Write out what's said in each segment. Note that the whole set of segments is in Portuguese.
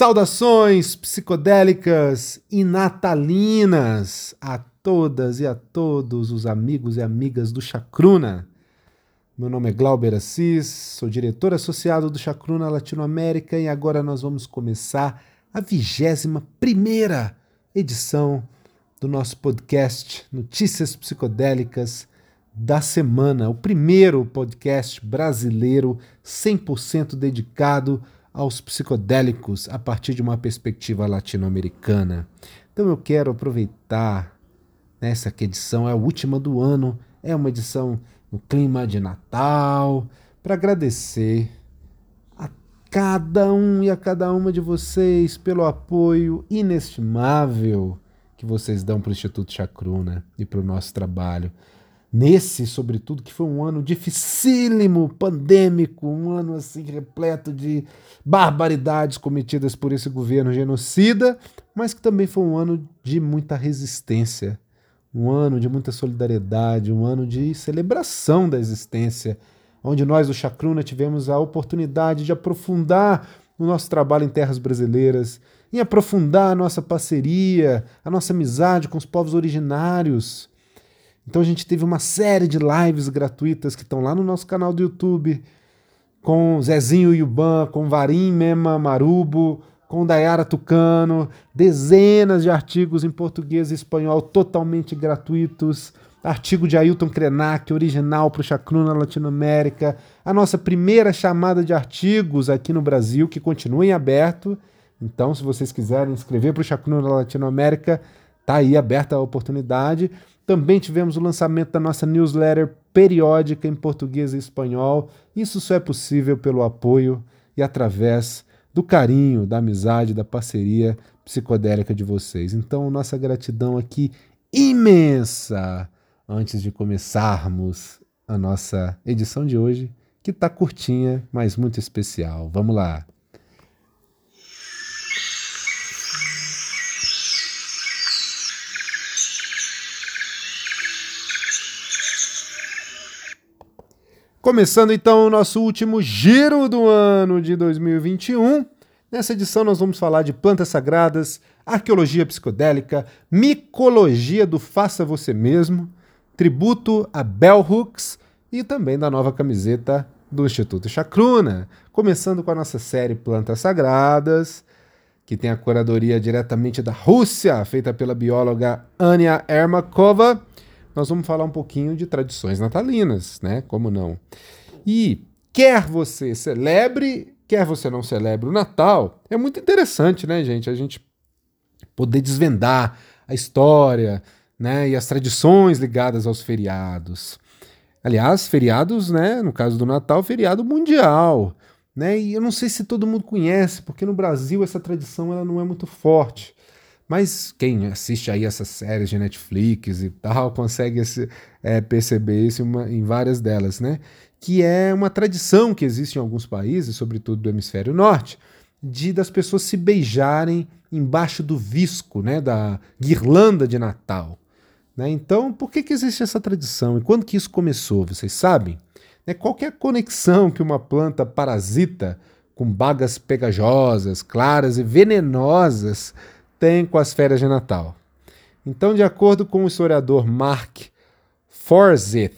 Saudações psicodélicas e natalinas a todas e a todos os amigos e amigas do Chacruna. Meu nome é Glauber Assis, sou diretor associado do Chacruna Latinoamérica e agora nós vamos começar a vigésima primeira edição do nosso podcast Notícias Psicodélicas da Semana, o primeiro podcast brasileiro 100% dedicado aos psicodélicos a partir de uma perspectiva latino-americana. Então eu quero aproveitar nessa que edição é a última do ano, é uma edição no clima de Natal, para agradecer a cada um e a cada uma de vocês pelo apoio inestimável que vocês dão para o Instituto Chacruna e para o nosso trabalho nesse, sobretudo, que foi um ano dificílimo, pandêmico, um ano assim repleto de barbaridades cometidas por esse governo genocida, mas que também foi um ano de muita resistência, um ano de muita solidariedade, um ano de celebração da existência, onde nós do Chacruna tivemos a oportunidade de aprofundar o nosso trabalho em terras brasileiras, em aprofundar a nossa parceria, a nossa amizade com os povos originários, então a gente teve uma série de lives gratuitas que estão lá no nosso canal do YouTube, com Zezinho Yuban, com Varim Mema Marubo, com Dayara Tucano, dezenas de artigos em português e espanhol totalmente gratuitos, artigo de Ailton Krenak, original para o Chacruna Latinoamérica, a nossa primeira chamada de artigos aqui no Brasil, que continua em aberto. Então, se vocês quiserem escrever para o Chacruna Latinoamérica, tá aí aberta a oportunidade. Também tivemos o lançamento da nossa newsletter periódica em português e espanhol. Isso só é possível pelo apoio e através do carinho, da amizade, da parceria psicodélica de vocês. Então, nossa gratidão aqui imensa antes de começarmos a nossa edição de hoje, que está curtinha, mas muito especial. Vamos lá! Começando então o nosso último giro do ano de 2021. Nessa edição nós vamos falar de plantas sagradas, arqueologia psicodélica, micologia do faça você mesmo, tributo a Bell Hooks e também da nova camiseta do Instituto Chacruna. Começando com a nossa série Plantas Sagradas, que tem a curadoria diretamente da Rússia, feita pela bióloga Anya Ermakova nós vamos falar um pouquinho de tradições natalinas, né? Como não? E quer você celebre, quer você não celebre o Natal, é muito interessante, né, gente? A gente poder desvendar a história, né, e as tradições ligadas aos feriados. Aliás, feriados, né, no caso do Natal, feriado mundial, né? E eu não sei se todo mundo conhece, porque no Brasil essa tradição ela não é muito forte. Mas quem assiste aí essas séries de Netflix e tal consegue é, perceber isso em várias delas, né? Que é uma tradição que existe em alguns países, sobretudo do hemisfério norte, de das pessoas se beijarem embaixo do visco, né? Da guirlanda de Natal. Né? Então, por que, que existe essa tradição? E quando que isso começou? Vocês sabem? Né? Qual é a conexão que uma planta parasita com bagas pegajosas, claras e venenosas tem com as férias de Natal. Então, de acordo com o historiador Mark Forsyth,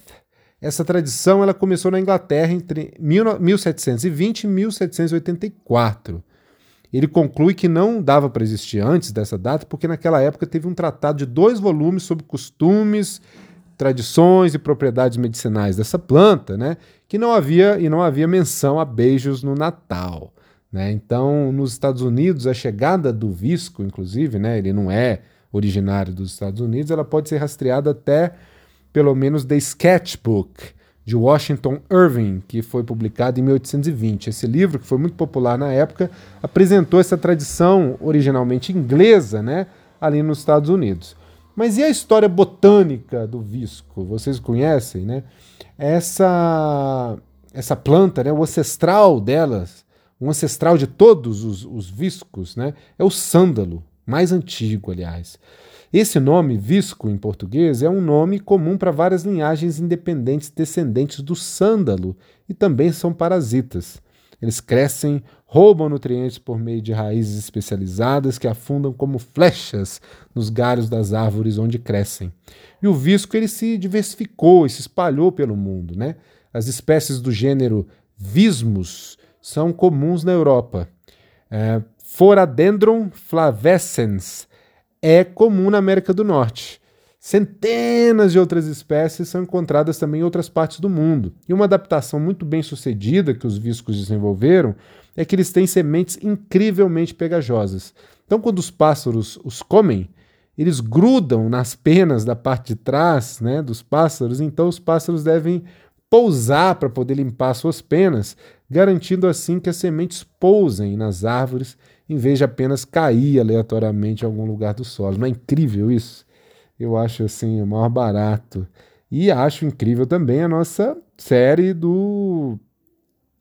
essa tradição ela começou na Inglaterra entre 1720 e 1784. Ele conclui que não dava para existir antes dessa data, porque naquela época teve um tratado de dois volumes sobre costumes, tradições e propriedades medicinais dessa planta, né? Que não havia e não havia menção a beijos no Natal. Né? Então, nos Estados Unidos, a chegada do visco, inclusive, né, ele não é originário dos Estados Unidos, ela pode ser rastreada até pelo menos The Sketchbook, de Washington Irving, que foi publicado em 1820. Esse livro, que foi muito popular na época, apresentou essa tradição originalmente inglesa né, ali nos Estados Unidos. Mas e a história botânica do visco? Vocês conhecem, né? Essa, essa planta, né, o ancestral delas, um ancestral de todos os, os viscos, né, é o sândalo, mais antigo, aliás. Esse nome, visco em português, é um nome comum para várias linhagens independentes descendentes do sândalo e também são parasitas. Eles crescem roubam nutrientes por meio de raízes especializadas que afundam como flechas nos galhos das árvores onde crescem. E o visco ele se diversificou e se espalhou pelo mundo. Né? As espécies do gênero Vismus são comuns na Europa. É, Foradendron flavescens é comum na América do Norte. Centenas de outras espécies são encontradas também em outras partes do mundo. E uma adaptação muito bem sucedida que os viscos desenvolveram é que eles têm sementes incrivelmente pegajosas. Então, quando os pássaros os comem, eles grudam nas penas da parte de trás né, dos pássaros, então os pássaros devem pousar para poder limpar suas penas, garantindo assim que as sementes pousem nas árvores em vez de apenas cair aleatoriamente em algum lugar do solo. Não é incrível isso? Eu acho assim o maior barato. E acho incrível também a nossa série do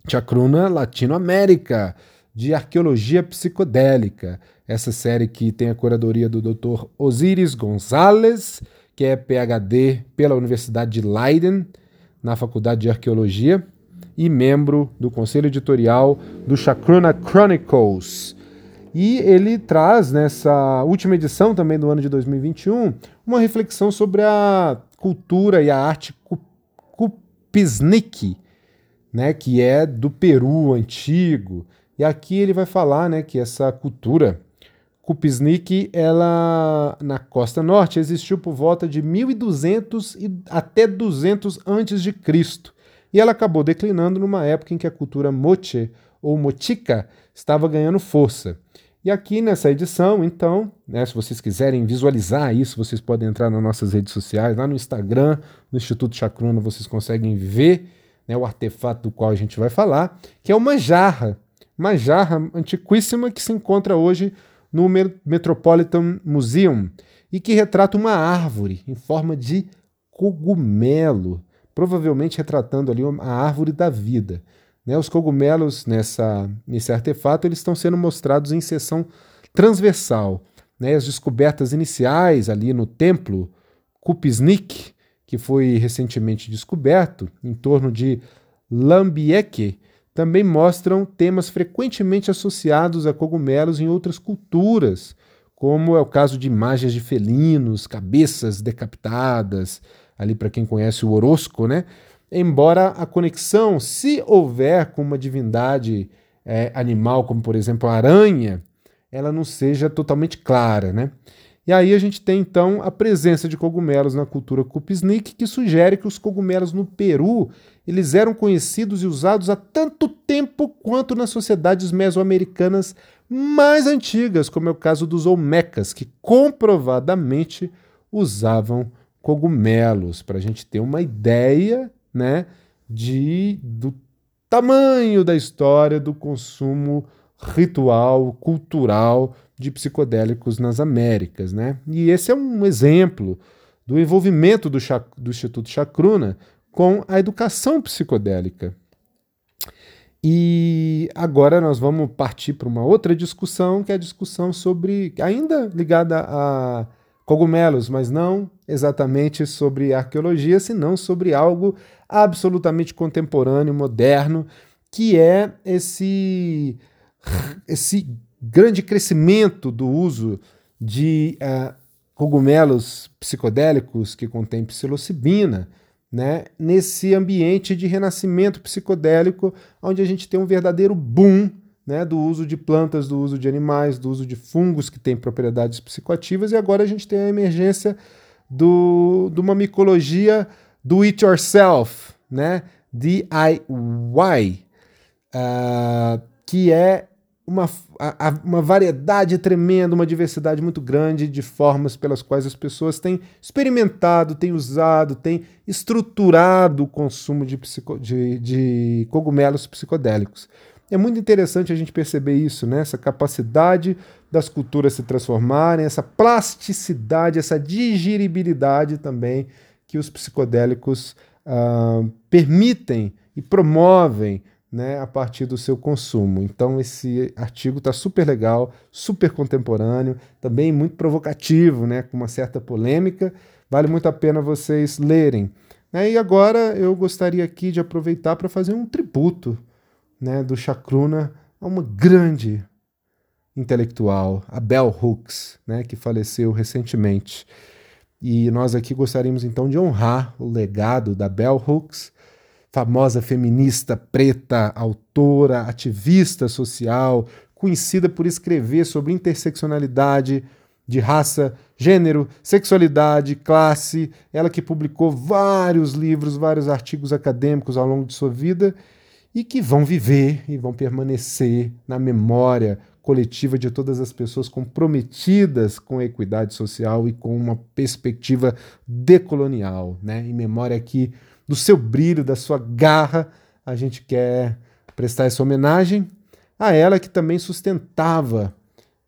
Chacruna Latinoamérica, de arqueologia psicodélica. Essa série que tem a curadoria do Dr. Osiris Gonzalez, que é PhD pela Universidade de Leiden, na Faculdade de Arqueologia, e membro do conselho editorial do Chacruna Chronicles. E ele traz nessa última edição também do ano de 2021 uma reflexão sobre a cultura e a arte Cupisnique, né, que é do Peru antigo. E aqui ele vai falar né, que essa cultura Cupisnique, ela na costa norte existiu por volta de 1200 e até 200 antes de Cristo. E ela acabou declinando numa época em que a cultura moche ou mochica estava ganhando força. E aqui nessa edição, então, né, se vocês quiserem visualizar isso, vocês podem entrar nas nossas redes sociais, lá no Instagram, no Instituto Chacruna, vocês conseguem ver né, o artefato do qual a gente vai falar, que é uma jarra, uma jarra antiquíssima que se encontra hoje no Metropolitan Museum e que retrata uma árvore em forma de cogumelo, provavelmente retratando ali a árvore da vida. Né, os cogumelos nessa, nesse artefato eles estão sendo mostrados em seção transversal. Né, as descobertas iniciais ali no templo Kupisnik que foi recentemente descoberto, em torno de Lambieke, também mostram temas frequentemente associados a cogumelos em outras culturas, como é o caso de imagens de felinos, cabeças decapitadas, ali para quem conhece o Orosco, né? Embora a conexão, se houver com uma divindade é, animal, como por exemplo a aranha, ela não seja totalmente clara, né? E aí a gente tem então a presença de cogumelos na cultura Kupsnik, que sugere que os cogumelos no Peru eles eram conhecidos e usados há tanto tempo quanto nas sociedades mesoamericanas mais antigas, como é o caso dos Olmecas, que comprovadamente usavam cogumelos, para a gente ter uma ideia né, de, do tamanho da história do consumo ritual, cultural de psicodélicos nas Américas. Né? E esse é um exemplo do envolvimento do, do Instituto Chacruna com a educação psicodélica. E agora nós vamos partir para uma outra discussão, que é a discussão sobre, ainda ligada a cogumelos, mas não exatamente sobre arqueologia, senão sobre algo absolutamente contemporâneo, moderno, que é esse, esse grande crescimento do uso de uh, cogumelos psicodélicos que contêm psilocibina, né, nesse ambiente de renascimento psicodélico, onde a gente tem um verdadeiro boom né, do uso de plantas, do uso de animais, do uso de fungos que têm propriedades psicoativas, e agora a gente tem a emergência do, de uma micologia do it yourself, né, DIY, uh, ah, que é uma, a, uma variedade tremenda, uma diversidade muito grande de formas pelas quais as pessoas têm experimentado, têm usado, têm estruturado o consumo de, psico, de, de cogumelos psicodélicos. É muito interessante a gente perceber isso, né? essa capacidade das culturas se transformarem, essa plasticidade, essa digeribilidade também que os psicodélicos uh, permitem e promovem né, a partir do seu consumo. Então esse artigo está super legal, super contemporâneo, também muito provocativo, né, com uma certa polêmica. Vale muito a pena vocês lerem. Né, e agora eu gostaria aqui de aproveitar para fazer um tributo né, do Chacruna a uma grande intelectual, a Bell Hooks, né, que faleceu recentemente. E nós aqui gostaríamos então de honrar o legado da Bell Hooks, famosa feminista preta, autora, ativista social, conhecida por escrever sobre interseccionalidade de raça, gênero, sexualidade, classe. Ela que publicou vários livros, vários artigos acadêmicos ao longo de sua vida e que vão viver e vão permanecer na memória coletiva de todas as pessoas comprometidas com a equidade social e com uma perspectiva decolonial, né? Em memória aqui do seu brilho, da sua garra, a gente quer prestar essa homenagem a ela que também sustentava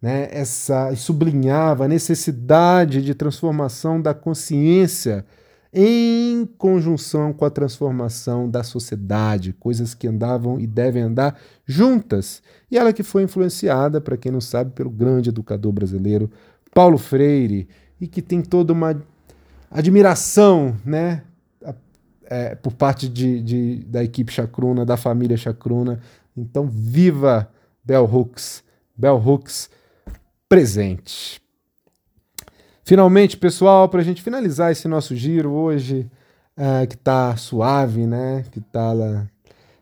né, essa sublinhava a necessidade de transformação da consciência em conjunção com a transformação da sociedade, coisas que andavam e devem andar juntas. E ela que foi influenciada, para quem não sabe, pelo grande educador brasileiro Paulo Freire, e que tem toda uma admiração né, é, por parte de, de, da equipe Chacruna, da família Chacruna. Então, viva Bell Hooks! Bell Hooks presente. Finalmente, pessoal, para a gente finalizar esse nosso giro hoje, uh, que está suave, né? Que está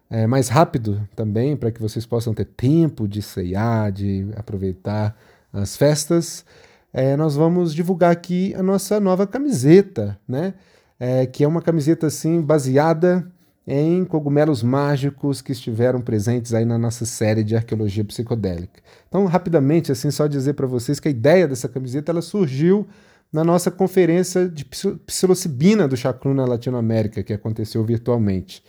é, mais rápido também, para que vocês possam ter tempo de ceiar, de aproveitar as festas. É, nós vamos divulgar aqui a nossa nova camiseta, né? É, que é uma camiseta assim baseada em cogumelos mágicos que estiveram presentes aí na nossa série de arqueologia psicodélica. Então, rapidamente, assim, só dizer para vocês que a ideia dessa camiseta ela surgiu na nossa conferência de psilocibina do Chacruna Latinoamérica, que aconteceu virtualmente.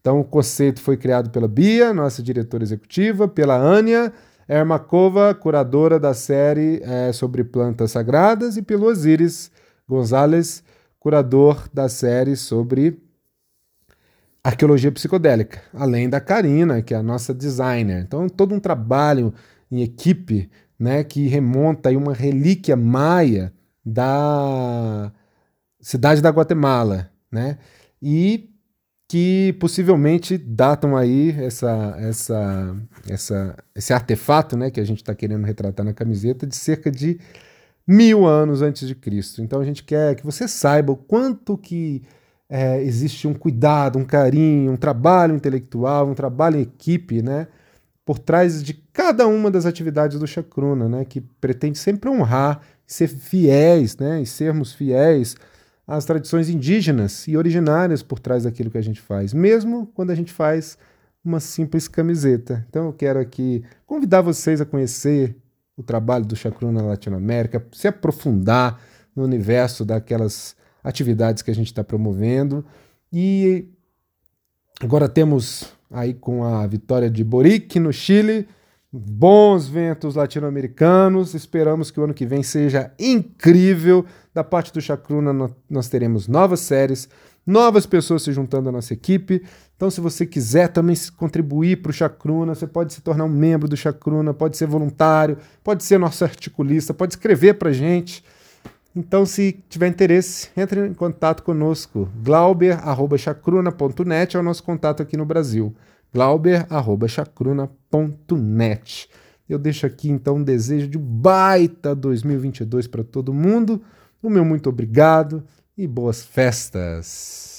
Então, o conceito foi criado pela Bia, nossa diretora executiva, pela Ania Ermakova, curadora da série é, sobre plantas sagradas, e pelo Osiris Gonzalez, curador da série sobre arqueologia psicodélica, além da Karina, que é a nossa designer. Então, todo um trabalho em equipe né, que remonta a uma relíquia maia da cidade da Guatemala, né? E que possivelmente datam aí essa, essa, essa, esse artefato, né, que a gente está querendo retratar na camiseta, de cerca de mil anos antes de Cristo. Então a gente quer que você saiba o quanto que é, existe um cuidado, um carinho, um trabalho intelectual, um trabalho em equipe, né? Por trás de cada uma das atividades do Chacruna, né? Que pretende sempre honrar, ser fiéis, né? E sermos fiéis às tradições indígenas e originárias por trás daquilo que a gente faz, mesmo quando a gente faz uma simples camiseta. Então eu quero aqui convidar vocês a conhecer o trabalho do Chacruna na Latinoamérica, se aprofundar no universo daquelas atividades que a gente está promovendo. E agora temos aí com a vitória de Boric no Chile, bons ventos latino-americanos. Esperamos que o ano que vem seja incrível. Da parte do Chacruna, nós teremos novas séries, novas pessoas se juntando à nossa equipe. Então, se você quiser também contribuir para o Chacruna, você pode se tornar um membro do Chacruna, pode ser voluntário, pode ser nosso articulista, pode escrever para a gente. Então, se tiver interesse, entre em contato conosco. glauber.chacruna.net é o nosso contato aqui no Brasil. glauber.chacruna.net Eu deixo aqui, então, um desejo de baita 2022 para todo mundo. O meu muito obrigado e boas festas!